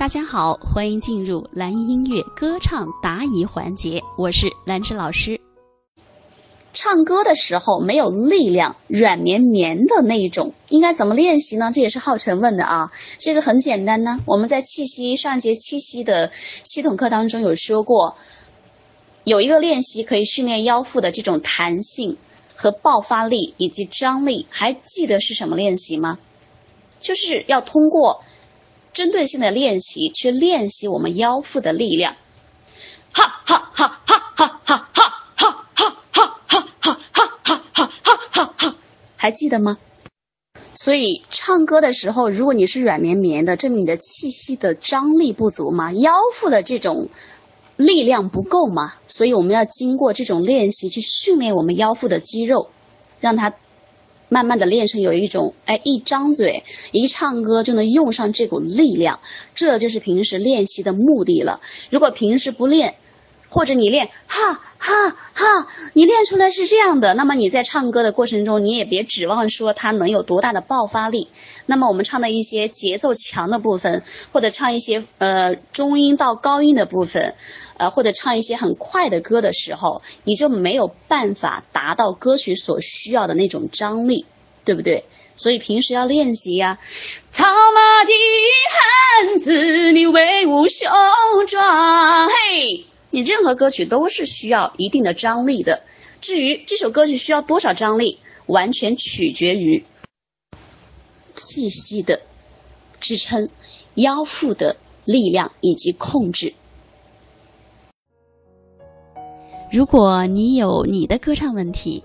大家好，欢迎进入蓝音乐歌唱答疑环节，我是兰芝老师。唱歌的时候没有力量，软绵绵的那一种，应该怎么练习呢？这也是浩辰问的啊。这个很简单呢，我们在气息上节气息的系统课当中有说过，有一个练习可以训练腰腹的这种弹性和爆发力以及张力，还记得是什么练习吗？就是要通过。针对性的练习，去练习我们腰腹的力量。哈哈哈哈哈哈哈哈哈哈哈哈哈哈哈哈哈，还记得吗？所以唱歌的时候，如果你是软绵绵的，证明你的气息的张力不足嘛，腰腹的这种力量不够嘛。所以我们要经过这种练习，去训练我们腰腹的肌肉，让它。慢慢的练成有一种，哎，一张嘴一唱歌就能用上这股力量，这就是平时练习的目的了。如果平时不练，或者你练哈哈哈，你练出来是这样的，那么你在唱歌的过程中，你也别指望说它能有多大的爆发力。那么我们唱的一些节奏强的部分，或者唱一些呃中音到高音的部分。呃，或者唱一些很快的歌的时候，你就没有办法达到歌曲所需要的那种张力，对不对？所以平时要练习呀。套马的汉子，你威武雄壮，嘿，你任何歌曲都是需要一定的张力的。至于这首歌曲需要多少张力，完全取决于气息的支撑、腰腹的力量以及控制。如果你有你的歌唱问题，